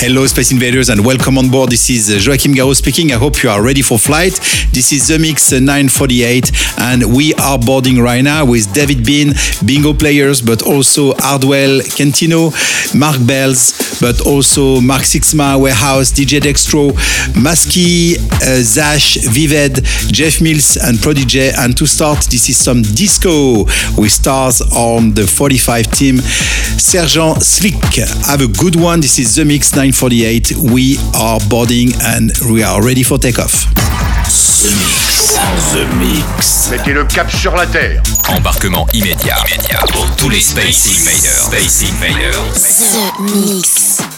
Hello, Space Invaders, and welcome on board. This is uh, Joachim Garraud speaking. I hope you are ready for flight. This is the Mix uh, 948, and we are boarding right now with David Bean, bingo players, but also Hardwell Kentino, Mark Bells, but also Mark Sixma, Warehouse, DJ Dextro, Maski, uh, Zash, Vived, Jeff Mills, and Prodigy. And to start, this is some disco with stars on the 45 team. Sergeant Slick, have a good one. This is the Mix 948. We are boarding and we are ready for takeoff. The Mix. The Mix. Mettez le cap sur la Terre. Embarquement immédiat. immédiat pour tous les Space Invaders. Space Invaders. The Mix.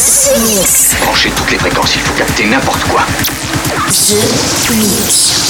The Mix. Branchez toutes les fréquences, il faut capter n'importe quoi. The Mix.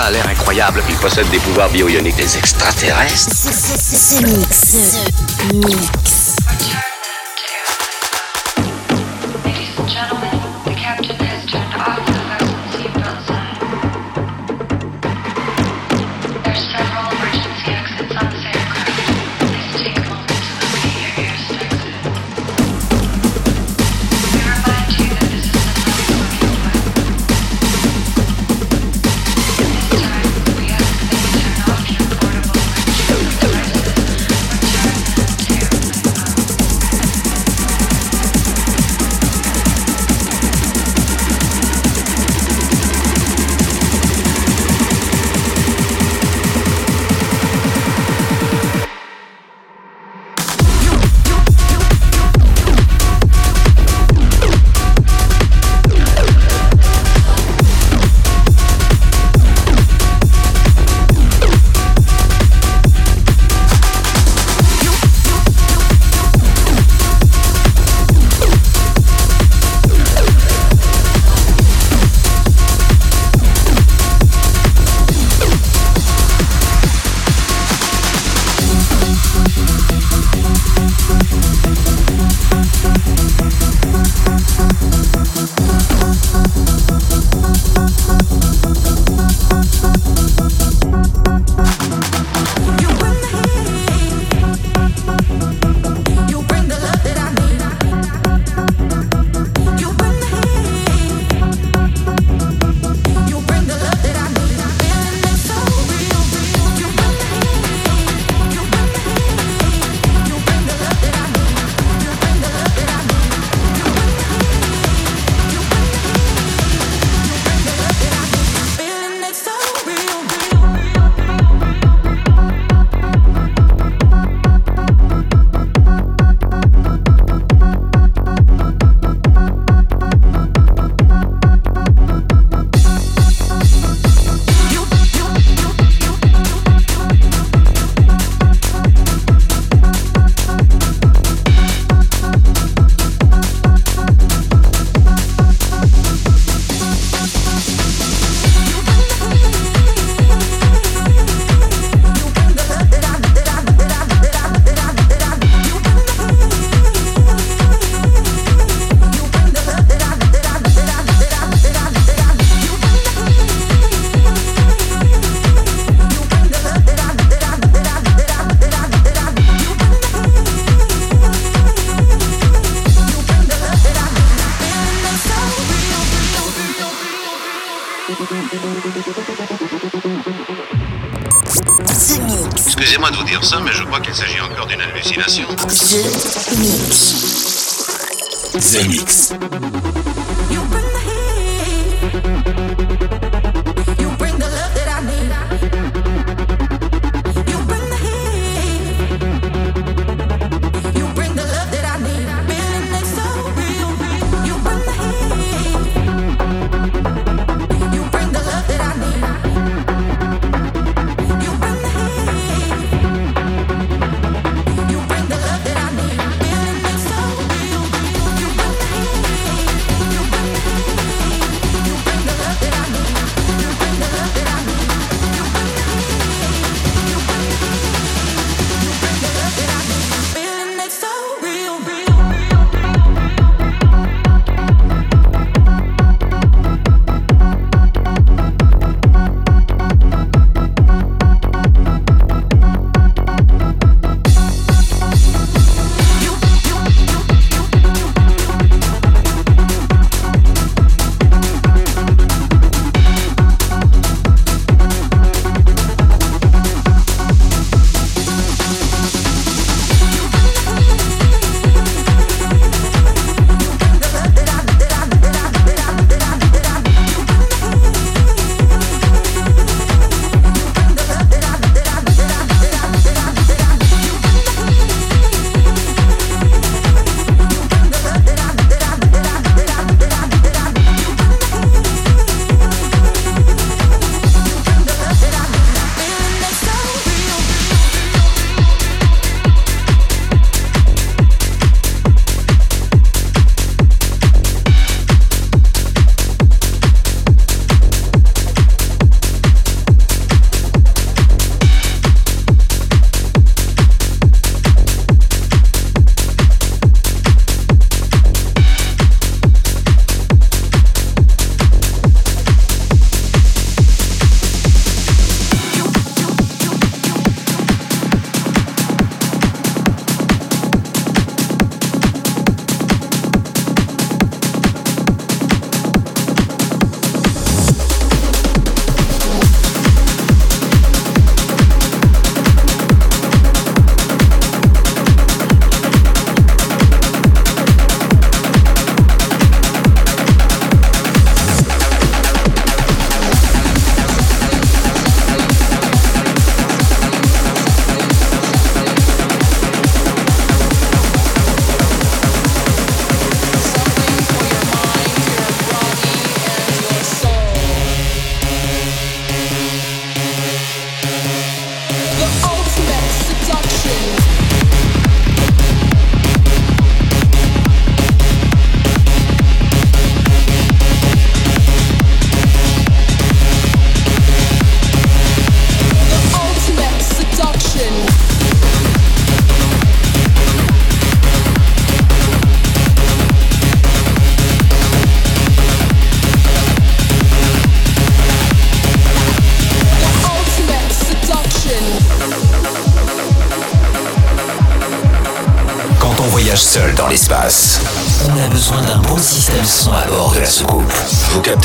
Ça a l'air incroyable qu'il possède des pouvoirs bio-ioniques des extraterrestres.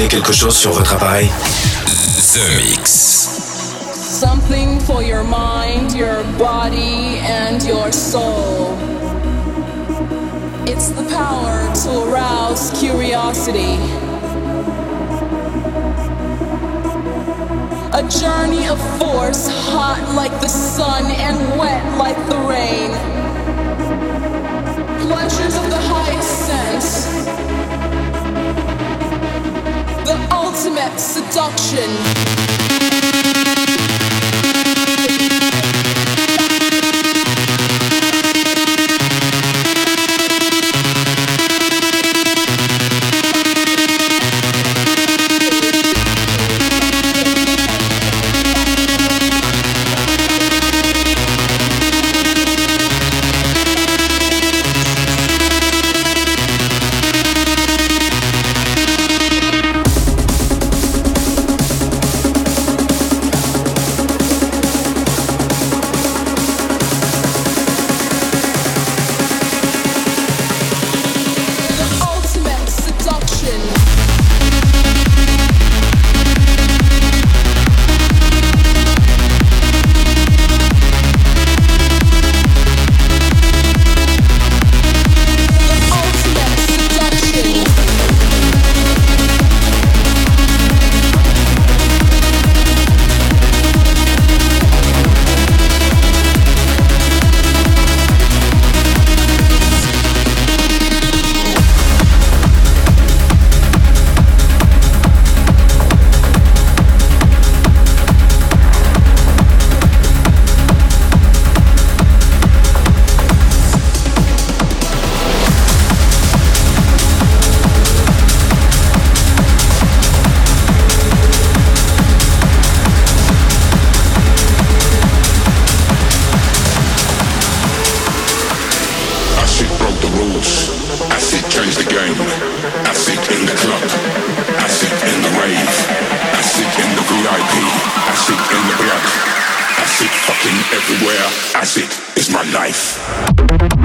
Quelque chose sur votre appareil The Mix. Something for your mind, your body, and your soul. It's the power to arouse curiosity. A journey of force, hot like the sun and wet seduction. Everywhere. Acid is my life.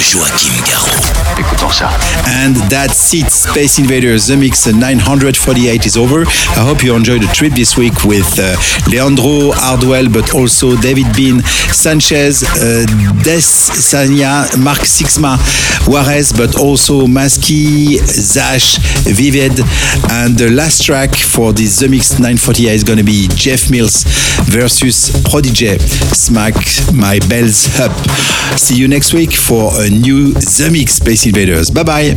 Joachim Garraud. Écoutons ça. And that's it, Space Invaders. The Mix 948 is over. I hope you enjoyed the trip this week with uh, Leandro Hardwell, but also David Bean, Sanchez, uh, Des Sanya, Mark Sixma, Juarez, but also Maski, Zash, Vivid. And the last track for this The Mix 948 is going to be Jeff Mills versus Prodigy. Smack my bells up. See you next week for a new The Mix Space Invaders. Bye bye.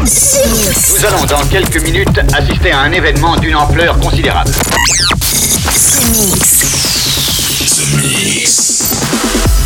Nous allons dans quelques minutes assister à un événement d'une ampleur considérable. The Mix. The Mix.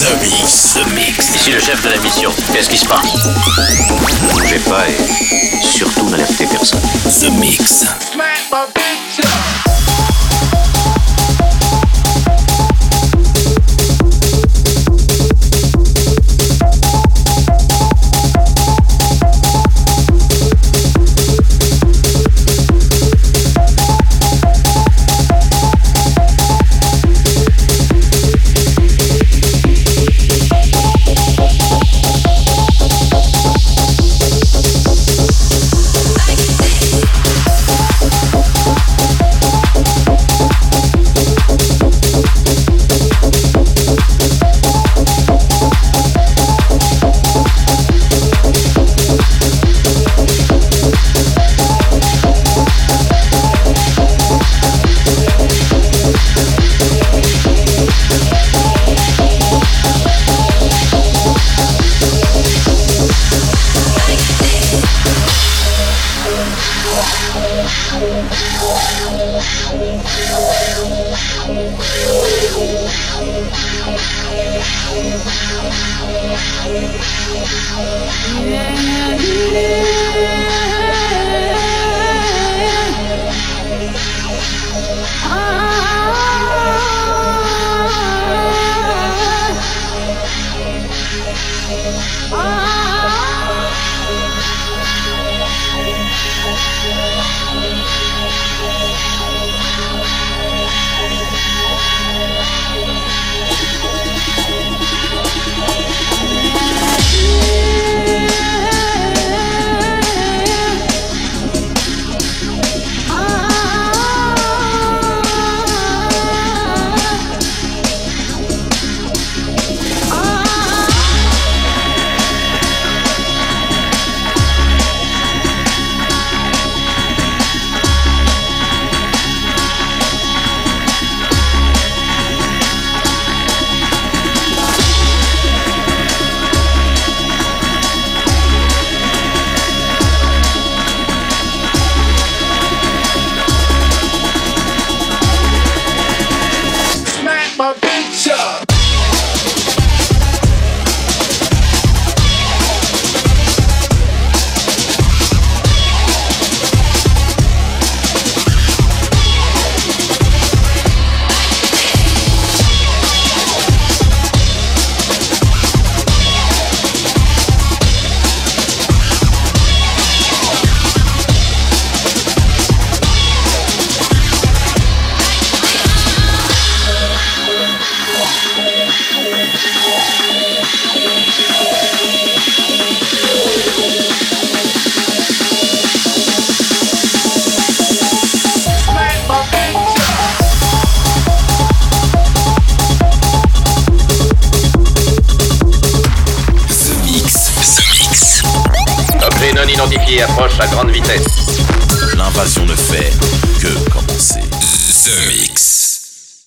The Mix. The Mix. Ici le chef de la mission. Qu'est-ce qui se passe? Ne bougez pas et surtout n'alertez personne. The Mix.